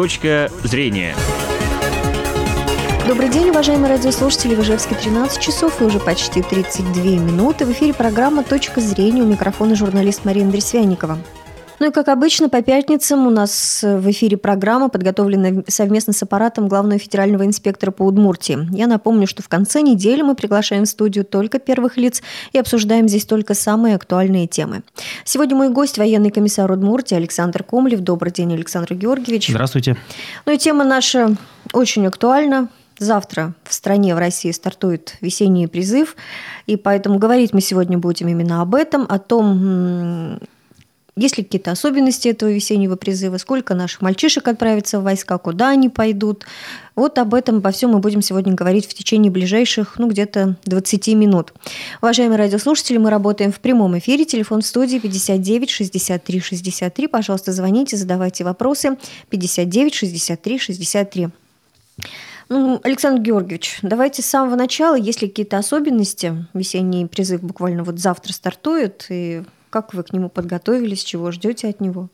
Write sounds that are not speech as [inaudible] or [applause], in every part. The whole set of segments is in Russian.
Точка зрения. Добрый день, уважаемые радиослушатели. В Ижевске 13 часов и уже почти 32 минуты. В эфире программа «Точка зрения» у микрофона журналист Марина Дресвяникова. Ну и, как обычно, по пятницам у нас в эфире программа, подготовленная совместно с аппаратом главного федерального инспектора по Удмуртии. Я напомню, что в конце недели мы приглашаем в студию только первых лиц и обсуждаем здесь только самые актуальные темы. Сегодня мой гость – военный комиссар Удмуртии Александр Комлев. Добрый день, Александр Георгиевич. Здравствуйте. Ну и тема наша очень актуальна. Завтра в стране, в России стартует весенний призыв, и поэтому говорить мы сегодня будем именно об этом, о том, есть ли какие-то особенности этого весеннего призыва, сколько наших мальчишек отправится в войска, куда они пойдут. Вот об этом, обо всем мы будем сегодня говорить в течение ближайших, ну, где-то 20 минут. Уважаемые радиослушатели, мы работаем в прямом эфире. Телефон в студии 59 63 63. Пожалуйста, звоните, задавайте вопросы. 59 63 63. Ну, Александр Георгиевич, давайте с самого начала, есть ли какие-то особенности? Весенний призыв буквально вот завтра стартует, и как вы к нему подготовились, чего ждете от него?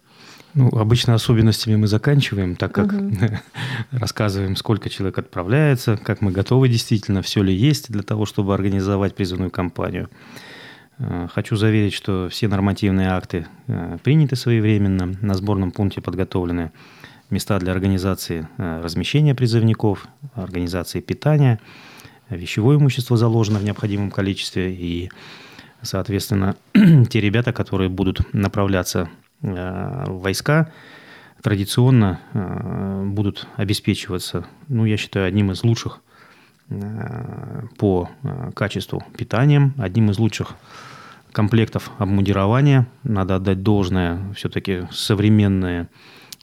Ну, обычно особенностями мы заканчиваем, так как угу. [laughs] рассказываем, сколько человек отправляется, как мы готовы действительно, все ли есть для того, чтобы организовать призывную кампанию. Э, хочу заверить, что все нормативные акты э, приняты своевременно, на сборном пункте подготовлены места для организации э, размещения призывников, организации питания, вещевое имущество заложено в необходимом количестве, и, соответственно, [clears throat] те ребята, которые будут направляться э, в войска, традиционно э, будут обеспечиваться, ну, я считаю, одним из лучших по качеству питанием, одним из лучших комплектов обмундирования. Надо отдать должное, все-таки современные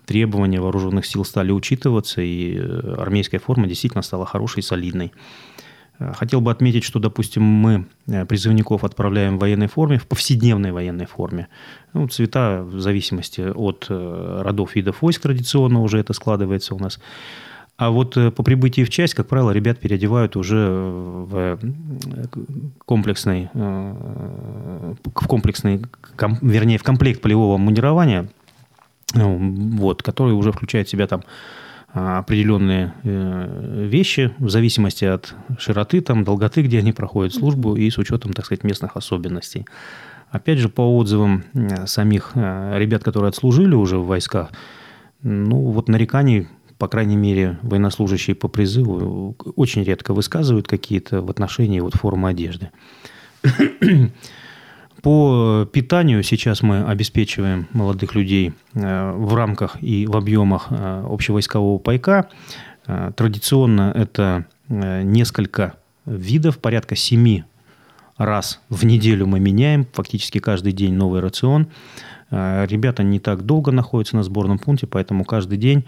требования вооруженных сил стали учитываться, и э, армейская форма действительно стала хорошей солидной. Э, хотел бы отметить, что, допустим, мы э, призывников отправляем в военной форме, в повседневной военной форме. Ну, цвета в зависимости от родов видов войск традиционно уже это складывается у нас. А вот по прибытии в часть, как правило, ребят переодевают уже в комплексный, в комплексный, вернее, в комплект полевого мундирования – вот, который уже включает в себя там определенные э, вещи в зависимости от широты, там, долготы, где они проходят службу, и с учетом, так сказать, местных особенностей. Опять же, по отзывам э, самих э, ребят, которые отслужили уже в войсках, ну, вот нареканий, по крайней мере, военнослужащие по призыву очень редко высказывают какие-то в отношении вот формы одежды. По питанию сейчас мы обеспечиваем молодых людей э, в рамках и в объемах э, общевойскового пайка. Э, традиционно это несколько видов, порядка семи раз в неделю мы меняем, фактически каждый день новый рацион. Ребята не так долго находятся на сборном пункте, поэтому каждый день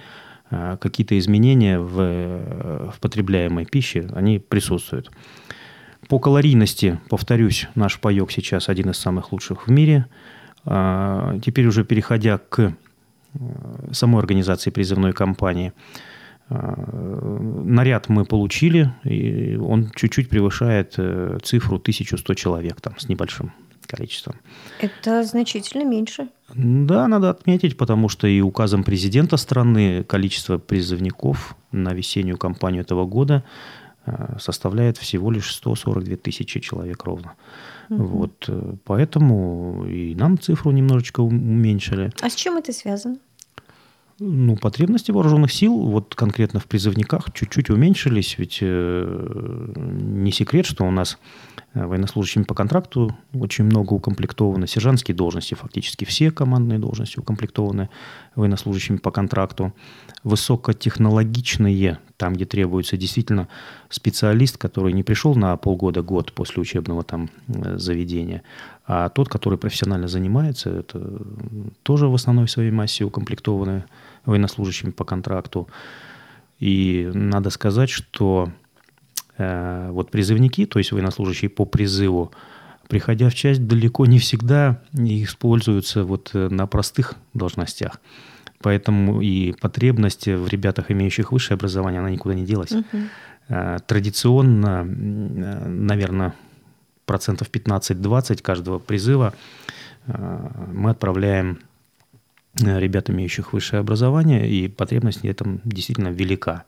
какие-то изменения в, в потребляемой пище, они присутствуют. По калорийности, повторюсь, наш паек сейчас один из самых лучших в мире. А, теперь уже переходя к э, самой организации призывной кампании, а, наряд мы получили, и он чуть-чуть превышает э, цифру 1100 человек там, с небольшим количеством. Это значительно меньше. Да, надо отметить, потому что и указом президента страны количество призывников на весеннюю кампанию этого года составляет всего лишь 142 тысячи человек ровно. Угу. Вот, э, поэтому и нам цифру немножечко уменьшили. А с чем это связано? Ну, потребности вооруженных сил, вот конкретно в призывниках, чуть-чуть уменьшились, ведь э, не секрет, что у нас э, военнослужащими по контракту очень много укомплектованы, сержантские должности, фактически все командные должности укомплектованы военнослужащими по контракту, высокотехнологичные, там, где требуется действительно специалист, который не пришел на полгода-год после учебного там э, заведения, а тот, который профессионально занимается, это тоже в основной своей массе укомплектованы военнослужащими по контракту. И надо сказать, что э, вот призывники, то есть военнослужащие по призыву, приходя в часть, далеко не всегда используются вот э, на простых должностях. Поэтому и потребность в ребятах, имеющих высшее образование, она никуда не делась. Угу. Традиционно, э, наверное, процентов 15-20 каждого призыва мы отправляем ребят, имеющих высшее образование, и потребность в этом действительно велика.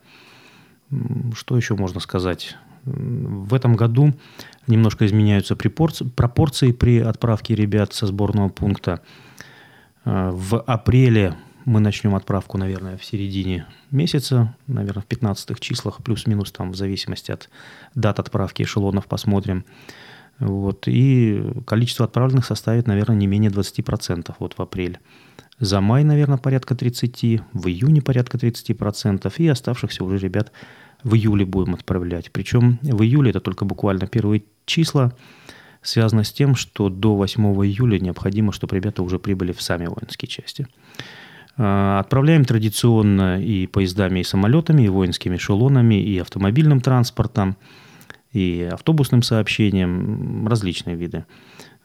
Что еще можно сказать? В этом году немножко изменяются пропорции при отправке ребят со сборного пункта. Э, в апреле мы начнем отправку, наверное, в середине месяца, наверное, в 15 числах, плюс-минус там в зависимости от дат отправки эшелонов посмотрим. Вот. И количество отправленных составит, наверное, не менее 20% вот в апреле. За май, наверное, порядка 30%, в июне порядка 30%, и оставшихся уже ребят в июле будем отправлять. Причем в июле это только буквально первые числа, связано с тем, что до 8 июля необходимо, чтобы ребята уже прибыли в сами воинские части. А, отправляем традиционно и поездами, и самолетами, и воинскими эшелонами, и автомобильным транспортом, и автобусным сообщением, различные виды.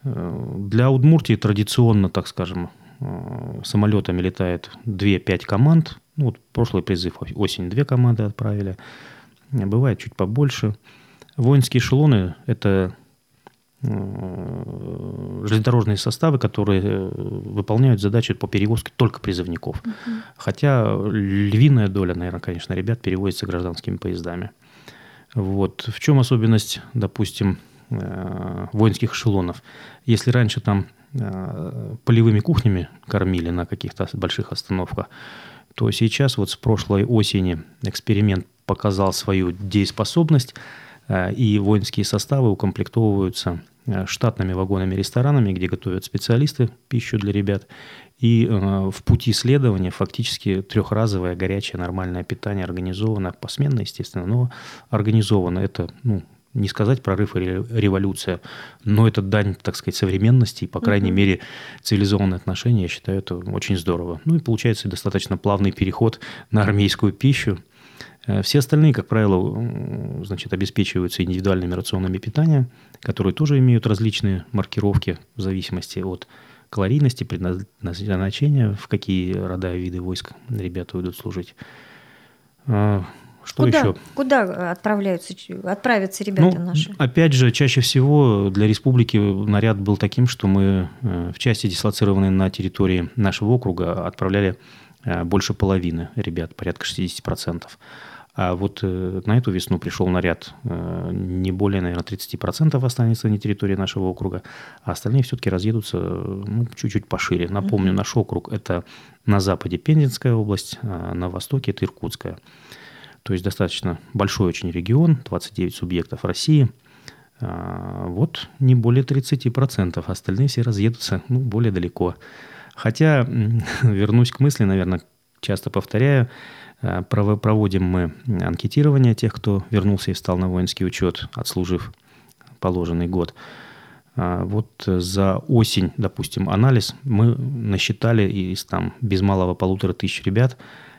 А, для Удмуртии традиционно, так скажем, а, самолетами летает 2-5 команд. Ну, вот прошлый призыв осень две команды отправили. Бывает чуть побольше. Воинские эшелоны – это Э, железнодорожные составы, которые э, выполняют задачи по перевозке только призывников. Угу. Хотя львиная доля, наверное, конечно, ребят перевозится гражданскими поездами. Вот. В чем особенность, допустим, э, воинских эшелонов? Если раньше там полевыми кухнями кормили на каких-то больших остановках, то сейчас вот с прошлой осени эксперимент показал свою дееспособность, и воинские составы укомплектовываются Э, штатными вагонами-ресторанами, где готовят специалисты пищу для ребят. И э, в пути следования фактически трехразовое горячее нормальное питание организовано, посменно, естественно, но организовано. Это, ну, не сказать прорыв или революция, но это дань, так сказать, современности и, по крайней uh-huh. мере, цивилизованные отношения. Я считаю, это очень здорово. Ну и получается достаточно плавный переход на армейскую пищу. Э, все остальные, как правило, значит, обеспечиваются индивидуальными рационами питания, которые тоже имеют различные маркировки в зависимости от калорийности, предназначения, в какие рода и виды войск ребята уйдут служить. А, что куда, еще? Куда отправляются, отправятся ребята ну, наши? Опять же, чаще всего для республики наряд был таким, что мы э, в части, дислоцированной на территории нашего округа, отправляли больше половины ребят, порядка 60%. А вот э, на эту весну пришел наряд э, не более, наверное, 30% останется на территории нашего округа, а остальные все-таки разъедутся ну, чуть-чуть пошире. Напомню, mm-hmm. наш округ – это на западе Пензенская область, а на востоке – это Иркутская. То есть достаточно большой очень регион, 29 субъектов России. А, вот не более 30%, остальные все разъедутся ну, более далеко. Хотя, [laughs] вернусь к мысли, наверное, часто повторяю, Э, проводим мы анкетирование тех, кто вернулся и встал на воинский учет, отслужив положенный год. А вот за осень, допустим, анализ мы насчитали из там без малого полутора тысяч ребят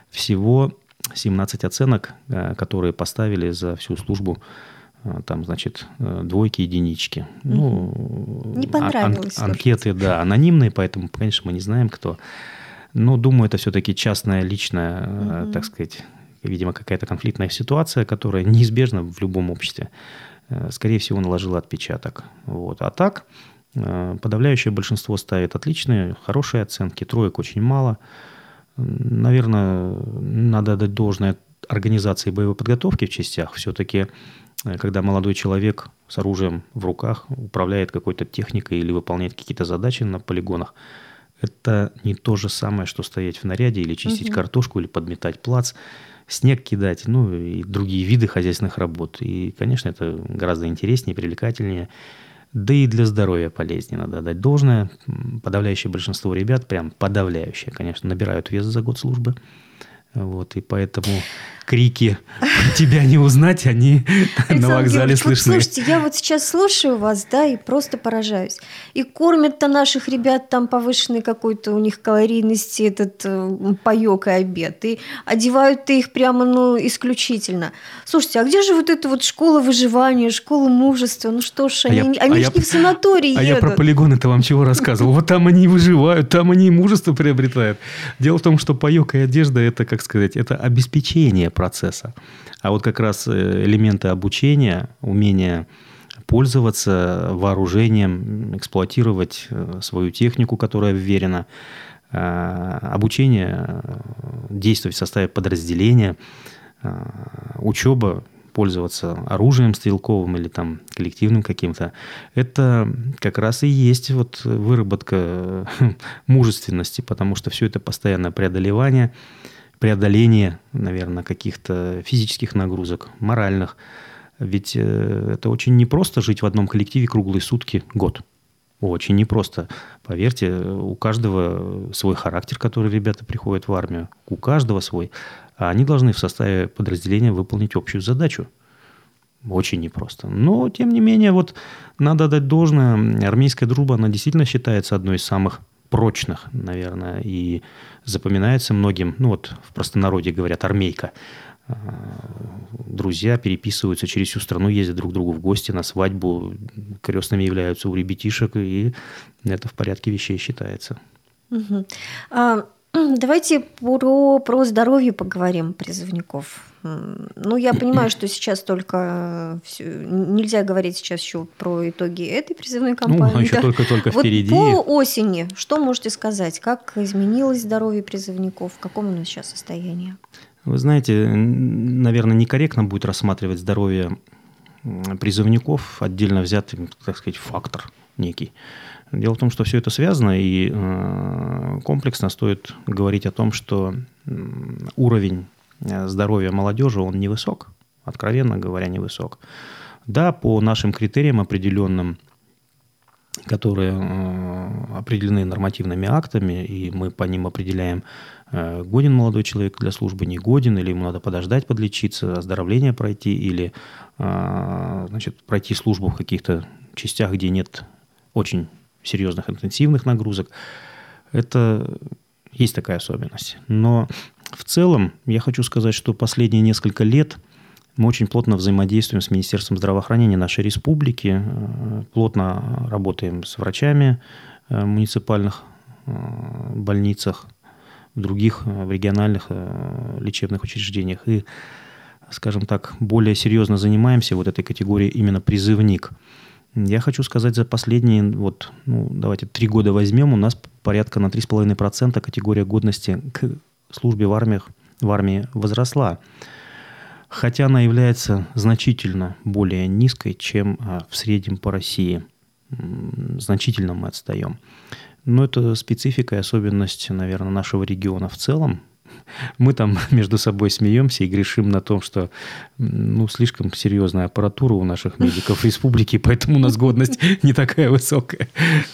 всего 17 оценок, э, которые поставили за всю службу там, значит, двойки, единички. Ну, Не понравилось. Ан- анкеты, да, анонимные, поэтому, конечно, мы не знаем, кто. Но думаю, это все-таки частная, личная, угу. так сказать, видимо, какая-то конфликтная ситуация, которая неизбежна в любом обществе. Э, скорее всего, наложила отпечаток. Вот. А так, э, подавляющее большинство ставит отличные, хорошие оценки. Троек очень мало. Наверное, надо дать должное организации боевой подготовки в частях. Все-таки, когда молодой человек с оружием в руках управляет какой-то техникой или выполняет какие-то задачи на полигонах, это не то же самое, что стоять в наряде или чистить угу. картошку, или подметать плац, снег кидать, ну и другие виды хозяйственных работ. И, конечно, это гораздо интереснее, привлекательнее. Да и для здоровья полезнее, надо дать должное. Подавляющее большинство ребят, прям подавляющее, конечно, набирают вес за год службы. Вот, и поэтому крики «тебя не узнать», они [laughs] на вокзале слышны. слушайте, я вот сейчас слушаю вас, да, и просто поражаюсь. И кормят-то наших ребят там повышенной какой-то у них калорийности этот э, паёк и обед. И одевают-то их прямо, ну, исключительно. Слушайте, а где же вот эта вот школа выживания, школа мужества? Ну что ж, а они, я, они а же я, не в санатории А едут. я про полигоны-то вам чего рассказывал? Вот там они выживают, там они мужество приобретают. Дело в том, что паёк и одежда – это, как сказать, это обеспечение процесса. А вот как раз э, элементы обучения, умение пользоваться вооружением, эксплуатировать э, свою технику, которая вверена, обучение, действовать в составе подразделения, учеба пользоваться оружием стрелковым или там коллективным каким-то, это как раз и есть вот выработка [laughs] мужественности, потому что все это постоянное преодолевание, преодоление, наверное, каких-то физических нагрузок, моральных. Ведь э, это очень непросто жить в одном коллективе круглые сутки год. Очень непросто. Поверьте, у каждого свой характер, который ребята приходят в армию. У каждого свой. А они должны в составе подразделения выполнить общую задачу. Очень непросто. Но, тем не менее, вот надо дать должное. Армейская дружба, она действительно считается одной из самых прочных, наверное, и запоминается многим, ну вот в простонародье говорят, армейка. А, друзья переписываются через всю страну, ездят друг к другу в гости на свадьбу, крестными являются у ребятишек, и это в порядке вещей считается. Угу. А, давайте про, про здоровье поговорим призывников. Ну, я понимаю, что сейчас только все, нельзя говорить сейчас еще про итоги этой призывной ну, кампании. Ну, еще только-только вот впереди. По осени что можете сказать? Как изменилось здоровье призывников? В каком оно сейчас состоянии? Вы знаете, наверное, некорректно будет рассматривать здоровье призывников отдельно взятый, так сказать, фактор некий. Дело в том, что все это связано, и э, комплексно стоит говорить о том, что уровень э, здоровья молодежи, он невысок, откровенно говоря, невысок. Да, по нашим критериям определенным, которые э, определены нормативными актами, и мы по ним определяем годен молодой человек для службы, не годен, или ему надо подождать, подлечиться, оздоровление пройти, или значит, пройти службу в каких-то частях, где нет очень серьезных интенсивных нагрузок. Это есть такая особенность. Но в целом я хочу сказать, что последние несколько лет мы очень плотно взаимодействуем с Министерством здравоохранения нашей республики, э, плотно работаем с врачами в муниципальных больницах, в других э, в региональных э, лечебных учреждениях. И, скажем так, более серьезно занимаемся вот этой категорией именно призывник. Я хочу сказать, за последние, вот, ну, давайте три года возьмем, у нас порядка на 3,5% категория годности к службе в, армиях, в армии возросла. Хотя она является значительно более низкой, чем а, в среднем по России. Значительно мы отстаем. Ну, это специфика и особенность, наверное, нашего региона в целом. Мы там [laughs] между собой смеемся и грешим на том, что ну, слишком серьезная аппаратура у наших медиков [laughs] республики, поэтому у нас годность [laughs] не такая высокая.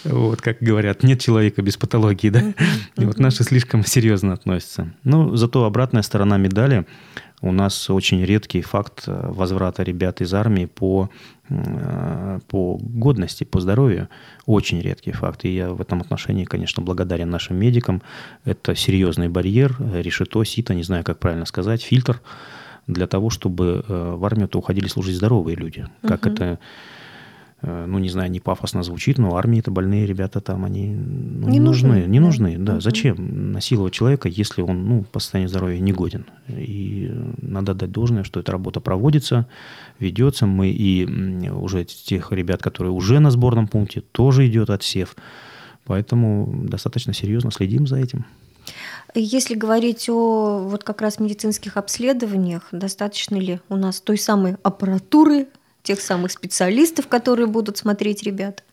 Вот, как говорят, нет человека без патологии, да? И вот наши слишком серьезно относятся. Ну, зато обратная сторона медали – у нас очень редкий факт э, возврата ребят из армии по, э, по годности, по здоровью. Очень редкий факт. И я в этом отношении, конечно, благодарен нашим медикам. Это серьезный барьер, решето, сито, не знаю, как правильно сказать, фильтр для того, чтобы э, в армию-то уходили служить здоровые люди. Как угу. это Э, ну, не знаю, не пафосно звучит, но армии это больные ребята там, они ну, не, не нужны, нужны, не да. нужны, да. Угу. Зачем насиловать человека, если он, ну, по состоянию здоровья не годен? И надо дать должное, что эта работа проводится, ведется. Мы и уже тех ребят, которые уже на сборном пункте, тоже идет отсев. Поэтому достаточно серьезно следим за этим. Если говорить о вот как раз медицинских обследованиях, достаточно ли у нас той самой аппаратуры, тех самых специалистов, которые будут смотреть ребят?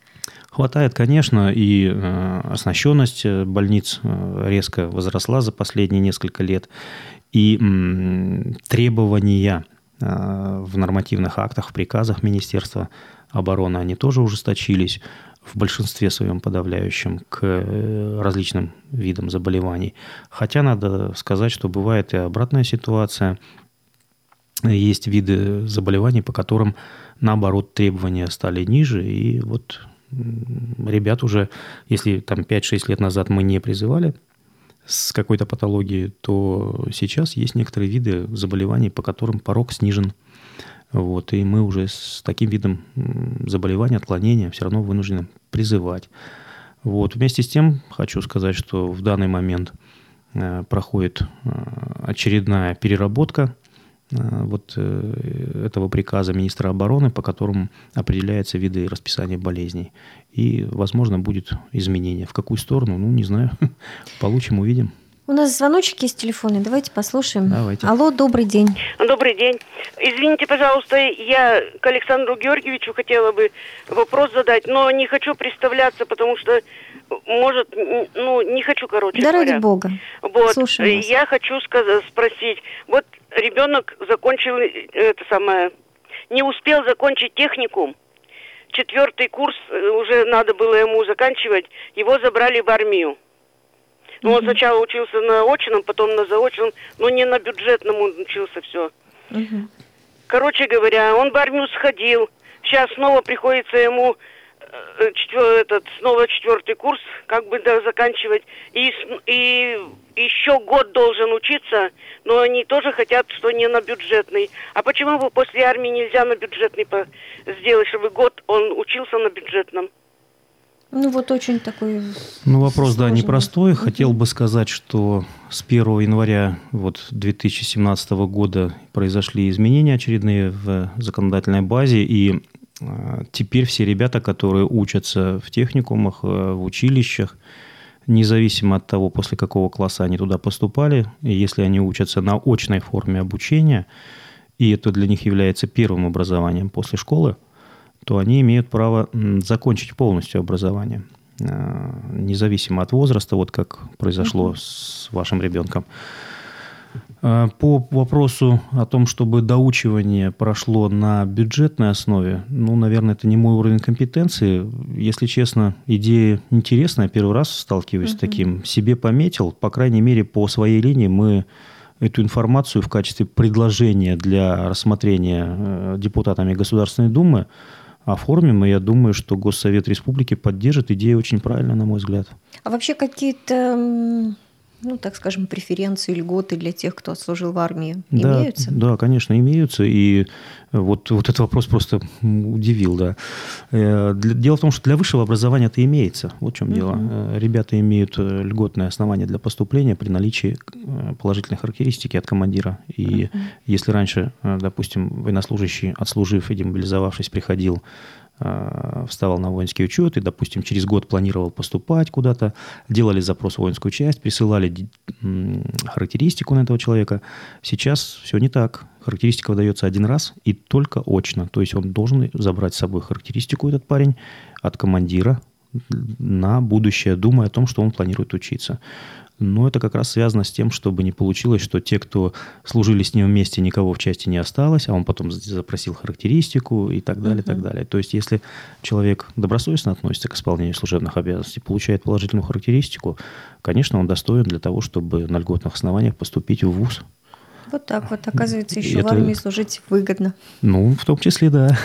Хватает, конечно, и э, оснащенность э, больниц э, резко возросла за последние несколько лет, и требования в нормативных актах, в приказах Министерства обороны, они тоже ужесточились в большинстве своем подавляющем к различным видам заболеваний. Хотя надо сказать, что бывает и обратная ситуация – есть виды заболеваний, по которым, наоборот, требования стали ниже. И вот ребят уже, если там 5-6 лет назад мы не призывали с какой-то патологией, то сейчас есть некоторые виды заболеваний, по которым порог снижен. Вот, и мы уже с таким видом заболевания, отклонения все равно вынуждены призывать. Вот. Вместе с тем хочу сказать, что в данный момент э, проходит э, очередная переработка вот этого приказа министра обороны, по которому определяются виды расписания болезней. И, возможно, будет изменение. В какую сторону? Ну, не знаю. [laughs] Получим, увидим. У нас звоночек есть телефонный, давайте послушаем. Давайте. Алло, добрый день. Добрый день. Извините, пожалуйста, я к Александру Георгиевичу хотела бы вопрос задать, но не хочу представляться, потому что, может, ну, не хочу, короче Да говоря. ради бога. Вот, Слушаем вас. я хочу сказать, спросить, вот ребенок закончил, э, это самое, не успел закончить техникум, четвертый курс э, уже надо было ему заканчивать, его забрали в армию. Ну, он сначала учился на очном, потом на заочном, но не на бюджетном он учился все. Короче говоря, он в армию сходил. Сейчас снова приходится ему четвер- этот, снова четвертый курс, как бы да, заканчивать. И, и еще год должен учиться, но они тоже хотят, что не на бюджетный. А почему бы после армии нельзя на бюджетный по- сделать, чтобы год он учился на бюджетном? Ну вот очень такой... Ну, вопрос, да, сложный. непростой. Хотел бы сказать, что с 1 января вот, 2017 года произошли изменения очередные в законодательной базе, и э, теперь все ребята, которые учатся в техникумах, э, в училищах, независимо от того, после какого класса они туда поступали, если они учатся на очной форме обучения, и это для них является первым образованием после школы, то они имеют право закончить полностью образование, э, независимо от возраста, вот как произошло с вашим ребенком. Э, По вопросу о том, чтобы доучивание прошло на бюджетной основе, ну, наверное, это не мой уровень компетенции. Если честно, идея интересная, первый раз сталкиваюсь с таким. Себе пометил, по крайней мере, по своей линии мы эту информацию в качестве предложения для рассмотрения э, депутатами Государственной Думы оформим, и я думаю, что Госсовет Республики поддержит. Идея очень правильная, на мой взгляд. А вообще какие-то, ну так скажем, преференции, льготы для тех, кто отслужил в армии, Да, имеются? Да, конечно, имеются. И вот, вот этот вопрос просто удивил, да. Э, Дело в том, что для высшего образования это имеется. Вот в чем дело. Э, Ребята имеют э, льготное основание для поступления при наличии положительной характеристики от командира. И если раньше, допустим, военнослужащий, отслужив и демобилизовавшись, приходил вставал на воинский учет и, допустим, через год планировал поступать куда-то, делали запрос в воинскую часть, присылали характеристику на этого человека. Сейчас все не так. Характеристика выдается один раз и только очно. То есть он должен забрать с собой характеристику, этот парень, от командира на будущее, думая о том, что он планирует учиться. Но это как раз связано с тем, чтобы не получилось, что те, кто служили с ним вместе, никого в части не осталось, а он потом запросил характеристику и так далее, и так далее. То есть, если человек добросовестно относится к исполнению служебных обязанностей, получает положительную характеристику, конечно, он достоин для того, чтобы на льготных основаниях поступить в ВУЗ. Вот так вот. Оказывается, еще в это- армии служить выгодно. Ну, в том числе, да.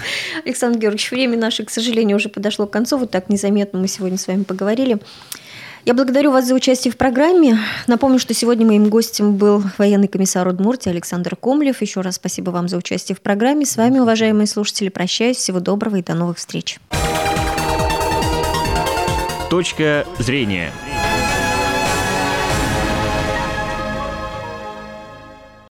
Александр Георгиевич, время наше, к сожалению, уже подошло к концу. Вот так незаметно мы сегодня с вами поговорили. Я благодарю вас за участие в программе. Напомню, что сегодня моим гостем был военный комиссар Удмуртии Александр Комлев. Еще раз спасибо вам за участие в программе. С вами, уважаемые слушатели, прощаюсь. Всего доброго и до новых встреч. Точка зрения.